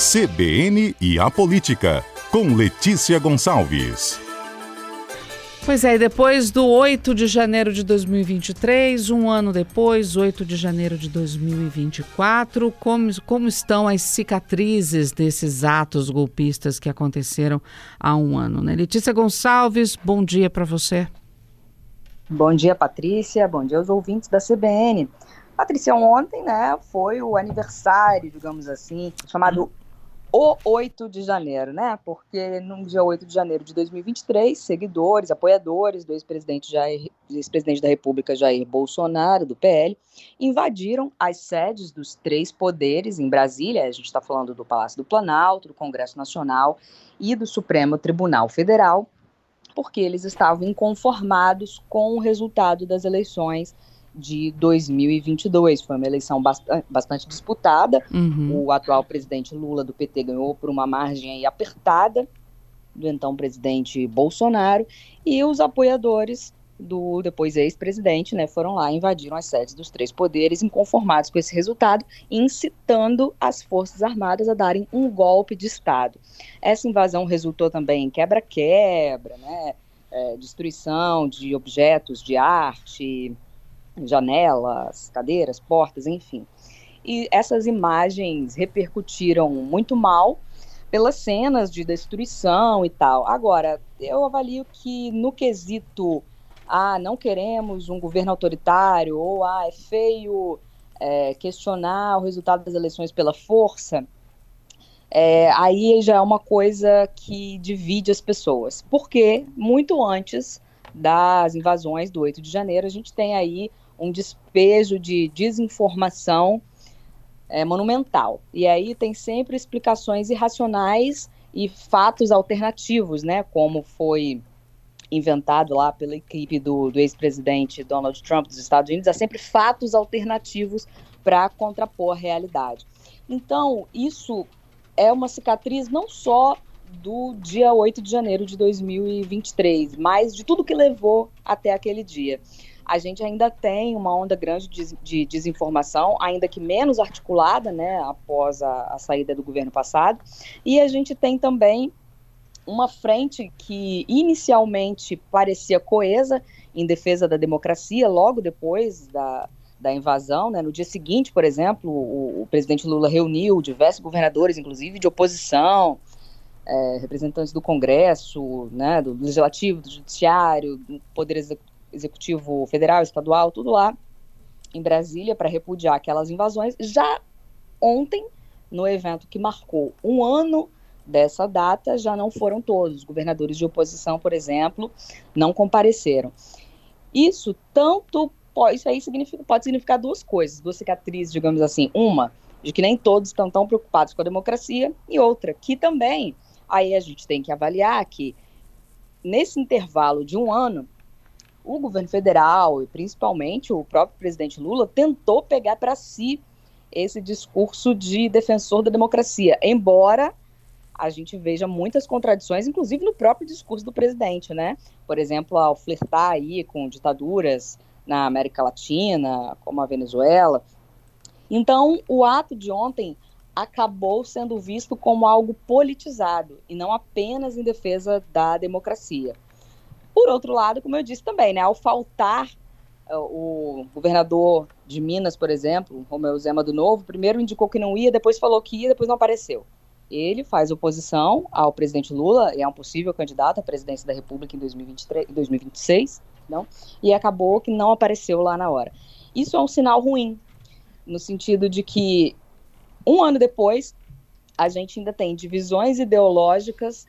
CBN e a Política, com Letícia Gonçalves. Pois é, depois do 8 de janeiro de 2023, um ano depois, 8 de janeiro de 2024, como, como estão as cicatrizes desses atos golpistas que aconteceram há um ano? Né? Letícia Gonçalves, bom dia para você. Bom dia, Patrícia. Bom dia aos ouvintes da CBN. Patrícia, ontem, né, foi o aniversário, digamos assim, chamado o 8 de janeiro, né? Porque no dia 8 de janeiro de 2023, seguidores, apoiadores do ex-presidente ex-presidente da República Jair Bolsonaro, do PL, invadiram as sedes dos três poderes em Brasília. A gente está falando do Palácio do Planalto, do Congresso Nacional e do Supremo Tribunal Federal, porque eles estavam inconformados com o resultado das eleições de 2022. Foi uma eleição bastante, bastante disputada. Uhum. O atual presidente Lula do PT ganhou por uma margem apertada do então presidente Bolsonaro e os apoiadores do depois ex-presidente, né, foram lá invadiram as sedes dos três poderes inconformados com esse resultado, incitando as forças armadas a darem um golpe de estado. Essa invasão resultou também em quebra-quebra, né, é, destruição de objetos de arte, janelas, cadeiras, portas, enfim. E essas imagens repercutiram muito mal pelas cenas de destruição e tal. Agora, eu avalio que no quesito, ah, não queremos um governo autoritário, ou ah, é feio é, questionar o resultado das eleições pela força, é, aí já é uma coisa que divide as pessoas. Porque muito antes das invasões do 8 de janeiro, a gente tem aí um despejo de desinformação é, monumental. E aí tem sempre explicações irracionais e fatos alternativos, né? Como foi inventado lá pela equipe do, do ex-presidente Donald Trump dos Estados Unidos, há sempre fatos alternativos para contrapor a realidade. Então, isso é uma cicatriz não só do dia 8 de janeiro de 2023, mas de tudo que levou até aquele dia a gente ainda tem uma onda grande de, de desinformação, ainda que menos articulada, né, após a, a saída do governo passado, e a gente tem também uma frente que inicialmente parecia coesa em defesa da democracia, logo depois da, da invasão, né? No dia seguinte, por exemplo, o, o, presidente Lula reuniu diversos governadores, inclusive de oposição, é, representantes do Congresso, né, do Legislativo, do Judiciário, do Poder Executivo Federal, Estadual, tudo lá em Brasília para repudiar aquelas invasões. Já ontem, no evento que marcou um ano dessa data, já não foram todos. Os governadores de oposição, por exemplo, não compareceram. Isso tanto pode, isso aí significa, pode significar duas coisas, duas cicatrizes, digamos assim. Uma, de que nem todos estão tão preocupados com a democracia, e outra, que também aí a gente tem que avaliar que nesse intervalo de um ano, o governo federal e principalmente o próprio presidente Lula tentou pegar para si esse discurso de defensor da democracia, embora a gente veja muitas contradições, inclusive no próprio discurso do presidente, né? Por exemplo, ao flertar aí com ditaduras na América Latina, como a Venezuela. Então, o ato de ontem acabou sendo visto como algo politizado e não apenas em defesa da democracia. Por outro lado, como eu disse também, né, ao faltar uh, o governador de Minas, por exemplo, Romeu Zema do Novo, primeiro indicou que não ia, depois falou que ia, depois não apareceu. Ele faz oposição ao presidente Lula e é um possível candidato à presidência da República em 2023, 2026, não? E acabou que não apareceu lá na hora. Isso é um sinal ruim, no sentido de que um ano depois a gente ainda tem divisões ideológicas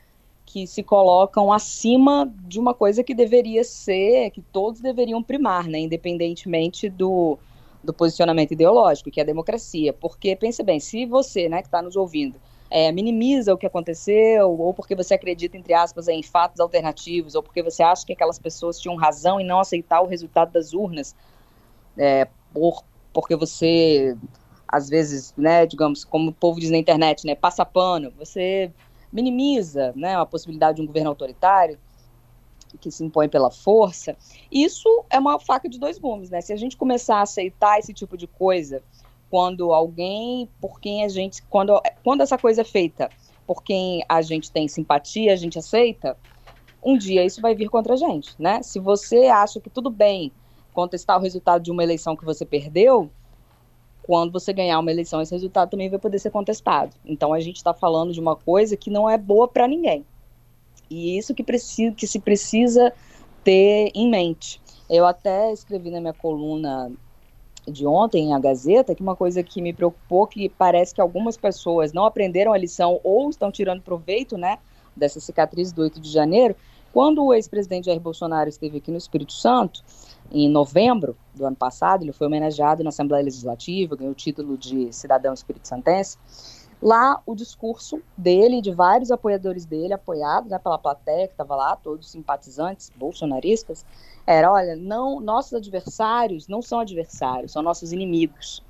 que se colocam acima de uma coisa que deveria ser, que todos deveriam primar, né, independentemente do, do posicionamento ideológico, que é a democracia. Porque, pense bem, se você, né, que está nos ouvindo, é, minimiza o que aconteceu, ou porque você acredita, entre aspas, em fatos alternativos, ou porque você acha que aquelas pessoas tinham razão em não aceitar o resultado das urnas, é, por, porque você, às vezes, né, digamos, como o povo diz na internet, né, passa pano, você minimiza né, a possibilidade de um governo autoritário que se impõe pela força, isso é uma faca de dois gumes, né? Se a gente começar a aceitar esse tipo de coisa quando alguém por quem a gente, quando, quando essa coisa é feita por quem a gente tem simpatia, a gente aceita, um dia isso vai vir contra a gente, né? Se você acha que tudo bem contestar o resultado de uma eleição que você perdeu, quando você ganhar uma eleição, esse resultado também vai poder ser contestado. Então a gente está falando de uma coisa que não é boa para ninguém. E isso que, precisa, que se precisa ter em mente. Eu até escrevi na minha coluna de ontem, a Gazeta, que uma coisa que me preocupou, que parece que algumas pessoas não aprenderam a lição ou estão tirando proveito, né, dessa cicatriz do 8 de janeiro, quando o ex-presidente Jair Bolsonaro esteve aqui no Espírito Santo, em novembro do ano passado, ele foi homenageado na Assembleia Legislativa, ganhou o título de cidadão espírito santense. Lá, o discurso dele e de vários apoiadores dele, apoiados né, pela plateia que estava lá, todos simpatizantes bolsonaristas, era: olha, não, nossos adversários não são adversários, são nossos inimigos.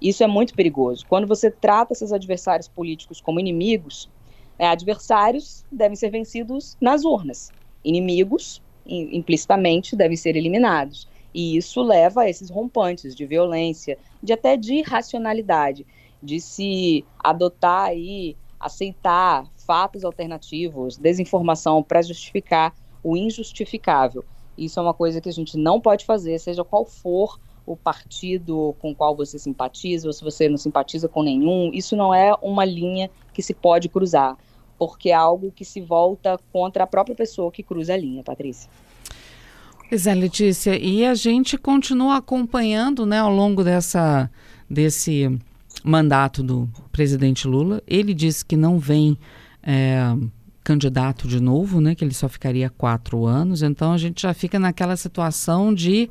Isso é muito perigoso. Quando você trata esses adversários políticos como inimigos, né, adversários devem ser vencidos nas urnas. Inimigos, implicitamente, devem ser eliminados. E isso leva a esses rompantes de violência, de até de irracionalidade, de se adotar e aceitar fatos alternativos, desinformação para justificar o injustificável. Isso é uma coisa que a gente não pode fazer, seja qual for o partido com qual você simpatiza, ou se você não simpatiza com nenhum, isso não é uma linha que se pode cruzar, porque é algo que se volta contra a própria pessoa que cruza a linha, Patrícia. Pois é, Letícia, e a gente continua acompanhando, né, ao longo dessa, desse mandato do presidente Lula. Ele disse que não vem é, candidato de novo, né? Que ele só ficaria quatro anos. Então a gente já fica naquela situação de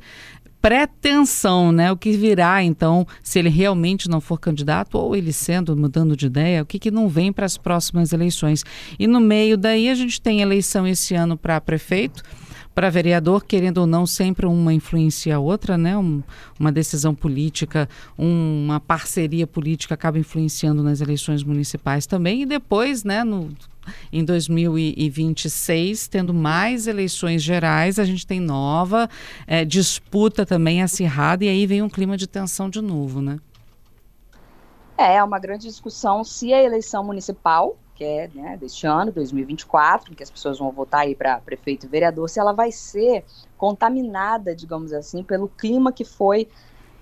pretensão, né? O que virá, então, se ele realmente não for candidato, ou ele sendo, mudando de ideia, o que, que não vem para as próximas eleições. E no meio daí a gente tem eleição esse ano para prefeito para vereador, querendo ou não, sempre uma influencia a outra, né? Um, uma decisão política, um, uma parceria política acaba influenciando nas eleições municipais também. E depois, né, no, em 2026, tendo mais eleições gerais, a gente tem nova é, disputa também acirrada e aí vem um clima de tensão de novo, né? É, é uma grande discussão se a eleição municipal que é né, deste ano, 2024, que as pessoas vão votar aí para prefeito e vereador, se ela vai ser contaminada, digamos assim, pelo clima que foi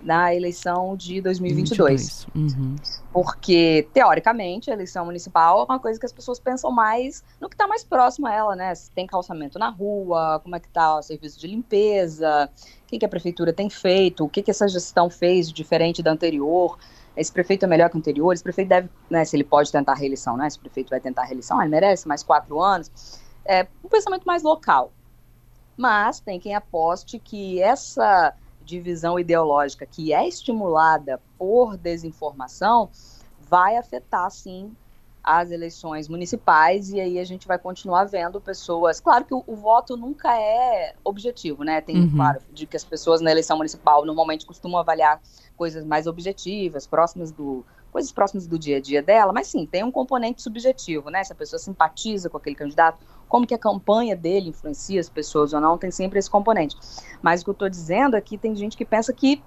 na eleição de 2022. Uhum. Porque, teoricamente, a eleição municipal é uma coisa que as pessoas pensam mais no que está mais próximo a ela, né? Se tem calçamento na rua, como é que está o serviço de limpeza, o que, que a prefeitura tem feito, o que, que essa gestão fez de diferente da anterior esse prefeito é melhor que o anterior, esse prefeito deve, né, se ele pode tentar reeleição, né, esse prefeito vai tentar reeleição, ele merece mais quatro anos, é um pensamento mais local. Mas tem quem aposte que essa divisão ideológica que é estimulada por desinformação vai afetar, sim, as eleições municipais e aí a gente vai continuar vendo pessoas. Claro que o, o voto nunca é objetivo, né? Tem, uhum. claro, de que as pessoas na eleição municipal normalmente costumam avaliar coisas mais objetivas, próximas do coisas próximas do dia a dia dela, mas sim, tem um componente subjetivo, né? Se a pessoa simpatiza com aquele candidato, como que a campanha dele influencia as pessoas ou não, tem sempre esse componente. Mas o que eu estou dizendo aqui, tem gente que pensa que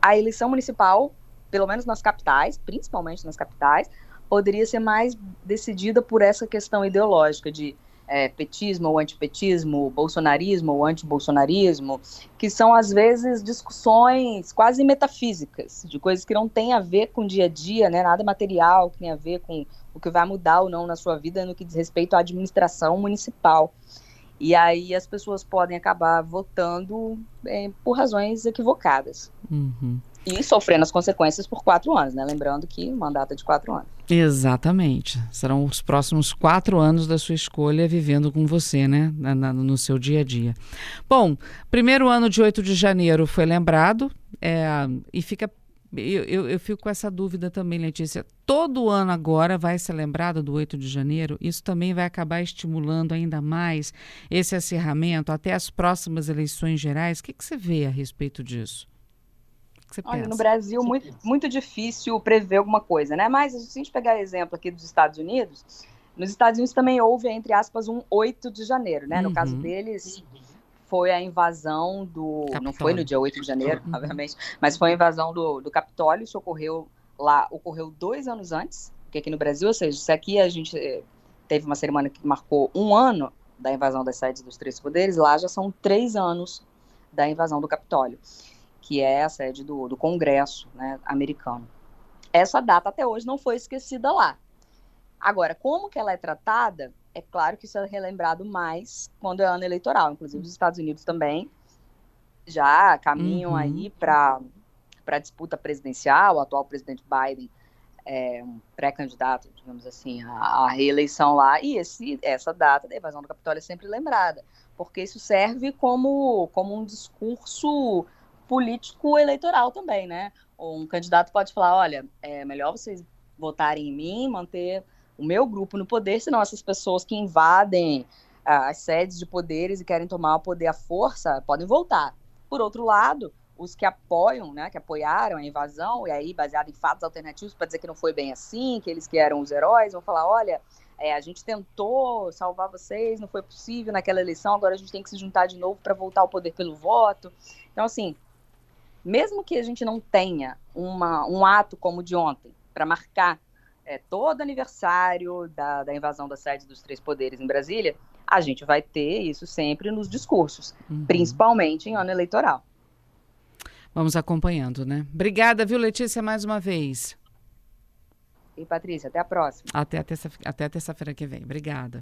a eleição municipal, pelo menos nas capitais, principalmente nas capitais, poderia ser mais decidida por essa questão ideológica de é, petismo ou antipetismo, bolsonarismo ou antibolsonarismo, que são às vezes discussões quase metafísicas, de coisas que não têm a ver com o dia a dia, né, nada material, que tem a ver com o que vai mudar ou não na sua vida no que diz respeito à administração municipal. E aí as pessoas podem acabar votando é, por razões equivocadas. Uhum e sofrendo as consequências por quatro anos, né? Lembrando que o mandato é de quatro anos. Exatamente. Serão os próximos quatro anos da sua escolha vivendo com você, né? Na, na, no seu dia a dia. Bom, primeiro ano de 8 de janeiro foi lembrado é, e fica. Eu, eu, eu, fico com essa dúvida também, Letícia. Todo ano agora vai ser lembrado do 8 de janeiro. Isso também vai acabar estimulando ainda mais esse acirramento até as próximas eleições gerais. O que, que você vê a respeito disso? Que você Olha, pensa? no Brasil, muito, muito difícil prever alguma coisa, né? Mas se a gente pegar exemplo aqui dos Estados Unidos, nos Estados Unidos também houve, entre aspas, um 8 de janeiro, né? No uhum. caso deles, foi a invasão do. Capitólio. Não foi no dia 8 de janeiro, uhum. obviamente, mas foi a invasão do, do Capitólio. Isso ocorreu lá, ocorreu dois anos antes, que aqui no Brasil, ou seja, se aqui a gente eh, teve uma cerimônia que marcou um ano da invasão das sedes dos três poderes, lá já são três anos da invasão do Capitólio, que é a sede do, do Congresso né, americano. Essa data até hoje não foi esquecida lá. Agora, como que ela é tratada, é claro que isso é relembrado mais quando é ano eleitoral. Inclusive, os Estados Unidos também já caminham uhum. aí para a disputa presidencial. O atual presidente Biden é um pré-candidato, digamos assim, à, à, reeleição lá. E esse, essa data da evasão do Capitólio é sempre lembrada, porque isso serve como, como um discurso político eleitoral também, né? Um candidato pode falar, olha, é melhor vocês votarem em mim, manter o meu grupo no poder, senão essas pessoas que invadem ah, as sedes de poderes e querem tomar o poder à força podem voltar. Por outro lado, os que apoiam, né, que apoiaram a invasão, e aí baseado em fatos alternativos para dizer que não foi bem assim, que eles que eram os heróis, vão falar, olha, é, a gente tentou salvar vocês, não foi possível naquela eleição, agora a gente tem que se juntar de novo para voltar ao poder pelo voto. Então, assim, mesmo que a gente não tenha uma, um ato como o de ontem, para marcar é, todo aniversário da, da invasão da sede dos três poderes em Brasília, a gente vai ter isso sempre nos discursos, uhum. principalmente em ano eleitoral. Vamos acompanhando, né? Obrigada, viu, Letícia, mais uma vez. E Patrícia, até a próxima. Até a terça-feira terça que vem. Obrigada.